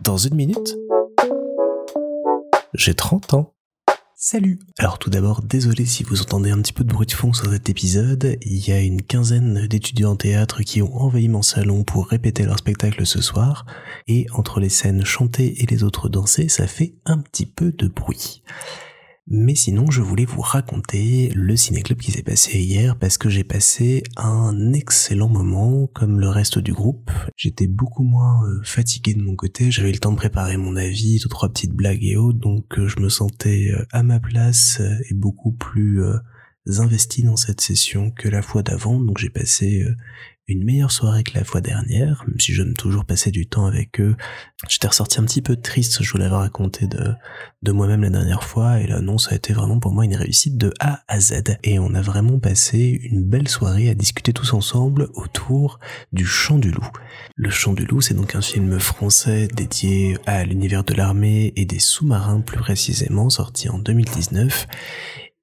Dans une minute, j'ai 30 ans. Salut Alors tout d'abord, désolé si vous entendez un petit peu de bruit de fond sur cet épisode, il y a une quinzaine d'étudiants en théâtre qui ont envahi mon salon pour répéter leur spectacle ce soir, et entre les scènes chantées et les autres dansées, ça fait un petit peu de bruit. Mais sinon, je voulais vous raconter le ciné-club qui s'est passé hier parce que j'ai passé un excellent moment comme le reste du groupe. J'étais beaucoup moins euh, fatigué de mon côté, j'avais le temps de préparer mon avis, deux trois petites blagues et autres, donc euh, je me sentais euh, à ma place et beaucoup plus investi dans cette session que la fois d'avant, donc j'ai passé une meilleure soirée que la fois dernière, même si j'aime toujours passer du temps avec eux. J'étais ressorti un petit peu triste, je vous l'avais raconté de, de moi-même la dernière fois, et là non, ça a été vraiment pour moi une réussite de A à Z. Et on a vraiment passé une belle soirée à discuter tous ensemble autour du Chant du Loup. Le Chant du Loup, c'est donc un film français dédié à l'univers de l'armée et des sous-marins plus précisément, sorti en 2019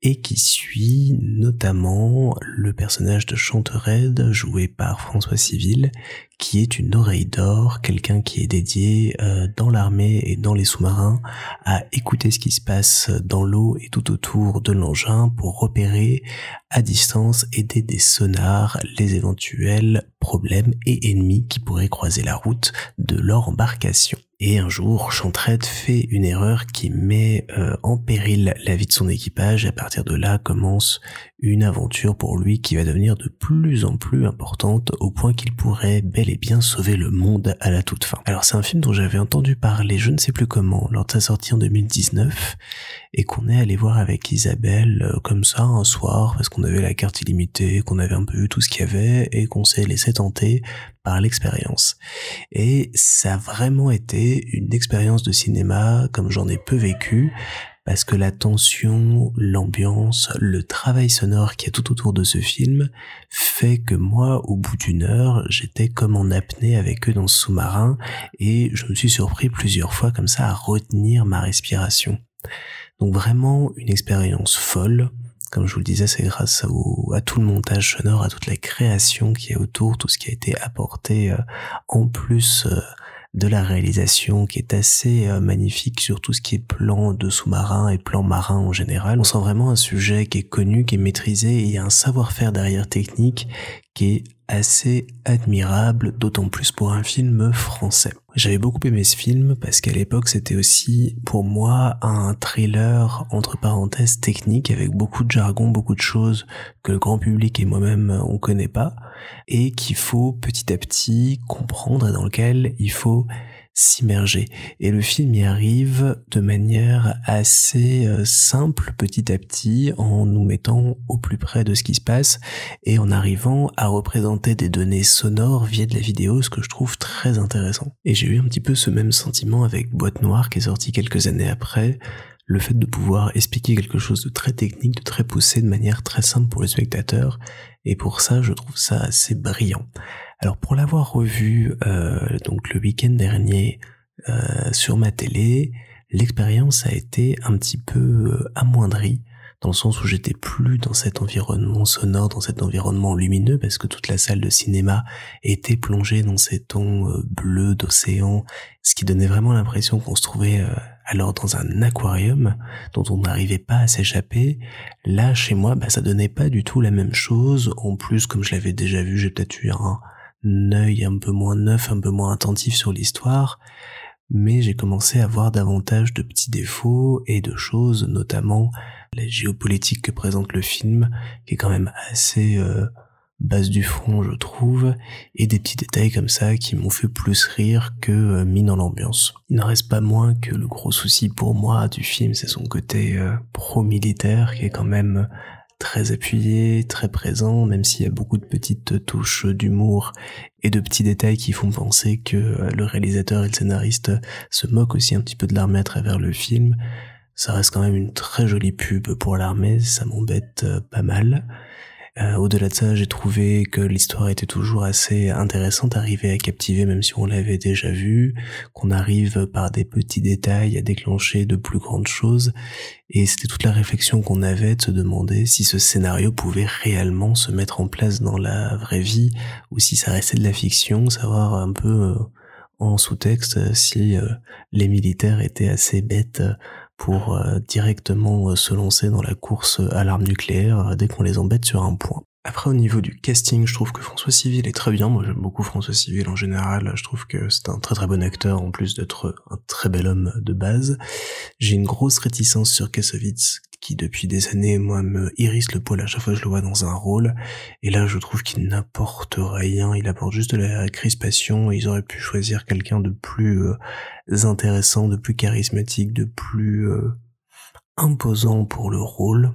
et qui suit notamment le personnage de Chantered joué par François Civil qui est une oreille d'or, quelqu'un qui est dédié euh, dans l'armée et dans les sous-marins à écouter ce qui se passe dans l'eau et tout autour de l'engin pour repérer à distance, aider des sonars les éventuels problèmes et ennemis qui pourraient croiser la route de leur embarcation. Et un jour, Chantraide fait une erreur qui met euh, en péril la vie de son équipage. À partir de là commence une aventure pour lui qui va devenir de plus en plus importante au point qu'il pourrait bel et bien sauver le monde à la toute fin. Alors c'est un film dont j'avais entendu parler je ne sais plus comment lors de sa sortie en 2019 et qu'on est allé voir avec Isabelle euh, comme ça un soir parce qu'on avait la carte illimitée, qu'on avait un peu vu tout ce qu'il y avait et qu'on s'est laissé tenter par l'expérience. Et ça a vraiment été une expérience de cinéma comme j'en ai peu vécu parce que la tension, l'ambiance, le travail sonore qui est tout autour de ce film fait que moi, au bout d'une heure, j'étais comme en apnée avec eux dans ce sous-marin et je me suis surpris plusieurs fois comme ça à retenir ma respiration. Donc vraiment une expérience folle. Comme je vous le disais, c'est grâce à, tout le montage sonore, à toute la création qui est autour, tout ce qui a été apporté euh, en plus euh, de la réalisation qui est assez euh, magnifique sur tout ce qui est plan de sous-marin et plan marin en général. On sent vraiment un sujet qui est connu, qui est maîtrisé et il y a un savoir-faire derrière technique qui est assez admirable, d'autant plus pour un film français. J'avais beaucoup aimé ce film parce qu'à l'époque c'était aussi pour moi un thriller entre parenthèses technique avec beaucoup de jargon, beaucoup de choses que le grand public et moi-même on connaît pas et qu'il faut petit à petit comprendre et dans lequel il faut s'immerger. Et le film y arrive de manière assez euh, simple petit à petit en nous mettant au plus près de ce qui se passe et en arrivant à représenter des données sonores via de la vidéo, ce que je trouve très intéressant. Et j'ai eu un petit peu ce même sentiment avec Boîte Noire qui est sorti quelques années après, le fait de pouvoir expliquer quelque chose de très technique, de très poussé de manière très simple pour le spectateur, et pour ça je trouve ça assez brillant. Alors pour l'avoir revu euh, donc le week-end dernier euh, sur ma télé, l'expérience a été un petit peu euh, amoindrie dans le sens où j'étais plus dans cet environnement sonore, dans cet environnement lumineux, parce que toute la salle de cinéma était plongée dans ces tons bleus d'océan, ce qui donnait vraiment l'impression qu'on se trouvait alors dans un aquarium dont on n'arrivait pas à s'échapper. Là, chez moi, bah, ça donnait pas du tout la même chose. En plus, comme je l'avais déjà vu, j'ai peut-être eu un, œil un peu moins neuf, un peu moins attentif sur l'histoire, mais j'ai commencé à voir davantage de petits défauts et de choses, notamment la géopolitique que présente le film, qui est quand même assez euh, base du front, je trouve, et des petits détails comme ça qui m'ont fait plus rire que euh, mis dans l'ambiance. Il n'en reste pas moins que le gros souci pour moi du film, c'est son côté euh, pro-militaire qui est quand même très appuyé, très présent, même s'il y a beaucoup de petites touches d'humour et de petits détails qui font penser que euh, le réalisateur et le scénariste se moquent aussi un petit peu de l'armée à travers le film. Ça reste quand même une très jolie pub pour l'armée, ça m'embête euh, pas mal. Euh, au-delà de ça, j'ai trouvé que l'histoire était toujours assez intéressante, arriver à captiver même si on l'avait déjà vu, qu'on arrive par des petits détails à déclencher de plus grandes choses. Et c'était toute la réflexion qu'on avait de se demander si ce scénario pouvait réellement se mettre en place dans la vraie vie ou si ça restait de la fiction, savoir un peu euh, en sous-texte si les militaires étaient assez bêtes pour directement se lancer dans la course à l'arme nucléaire dès qu'on les embête sur un point. Après, au niveau du casting, je trouve que François Civil est très bien. Moi, j'aime beaucoup François Civil en général. Je trouve que c'est un très très bon acteur, en plus d'être un très bel homme de base. J'ai une grosse réticence sur Kassovitz, qui depuis des années, moi, me hérisse le poil à chaque fois que je le vois dans un rôle. Et là, je trouve qu'il n'apporte rien. Il apporte juste de la crispation. Ils auraient pu choisir quelqu'un de plus euh, intéressant, de plus charismatique, de plus euh, imposant pour le rôle.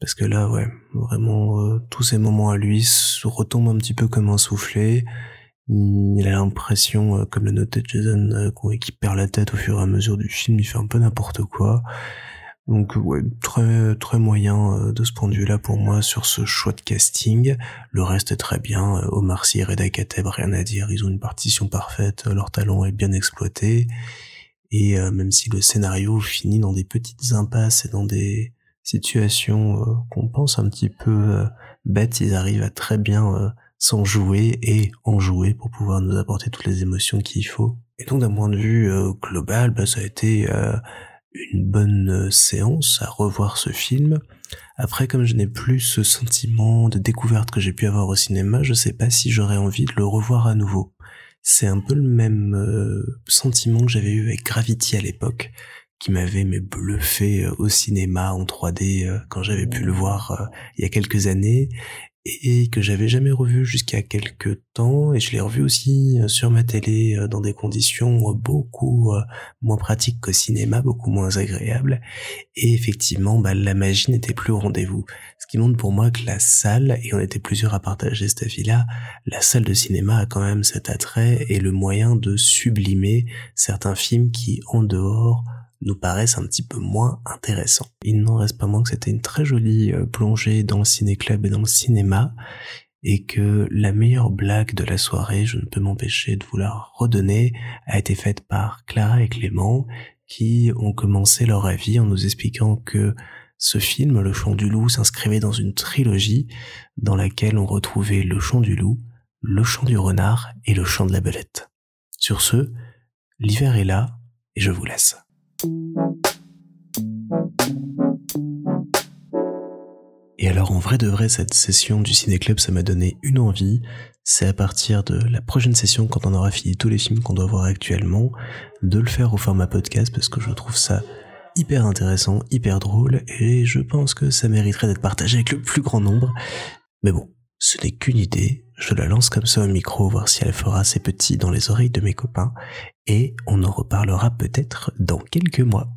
Parce que là, ouais, vraiment, euh, tous ces moments à lui retombent un petit peu comme un soufflé. Il a l'impression, comme le notait Jason, qu'il perd la tête au fur et à mesure du film, il fait un peu n'importe quoi. Donc ouais, très très moyen euh, de ce point de vue-là pour moi sur ce choix de casting. Le reste est très bien. Omar Sy et Reda Kateb, rien à dire. Ils ont une partition parfaite. Leur talent est bien exploité. Et même si le scénario finit dans des petites impasses et dans des situations euh, qu'on pense un petit peu euh, bêtes, ils arrivent à très bien euh, s'en jouer et en jouer pour pouvoir nous apporter toutes les émotions qu'il faut. Et donc d'un point de vue global, bah, ça a été une bonne séance à revoir ce film. Après, comme je n'ai plus ce sentiment de découverte que j'ai pu avoir au cinéma, je sais pas si j'aurais envie de le revoir à nouveau. C'est un peu le même sentiment que j'avais eu avec Gravity à l'époque qui m'avait mais bluffé euh, au cinéma en 3D euh, quand j'avais pu le voir euh, il y a quelques années et que j'avais jamais revu jusqu'à quelques temps et je l'ai revu aussi sur ma télé dans des conditions beaucoup moins pratiques qu'au cinéma, beaucoup moins agréables et effectivement bah, la magie n'était plus au rendez-vous. Ce qui montre pour moi que la salle, et on était plusieurs à partager cette avis-là, la salle de cinéma a quand même cet attrait et le moyen de sublimer certains films qui en dehors nous paraissent un petit peu moins intéressants. Il n'en reste pas moins que c'était une très jolie euh, plongée dans le ciné-club et dans le cinéma, et que la meilleure blague de la soirée, je ne peux m'empêcher de vous la redonner, a été faite par Clara et Clément, qui ont commencé leur avis en nous expliquant que ce film, Le Chant du Loup, s'inscrivait dans une trilogie dans laquelle on retrouvait Le Chant du Loup, Le Chant du Renard et Le Chant de la Belette. Sur ce, l'hiver est là et je vous laisse. Et alors en vrai de vrai, cette session du ciné-club, ça m'a donné une envie. C'est à partir de la prochaine session, quand on aura fini tous les films qu'on doit voir actuellement, de le faire au format podcast parce que je trouve ça hyper intéressant, hyper drôle et je pense que ça mériterait d'être partagé avec le plus grand nombre. Mais bon, ce n'est qu'une idée, je la lance comme ça au micro, voir si elle fera ses petits dans les oreilles de mes copains, et on en reparlera peut-être dans quelques mois.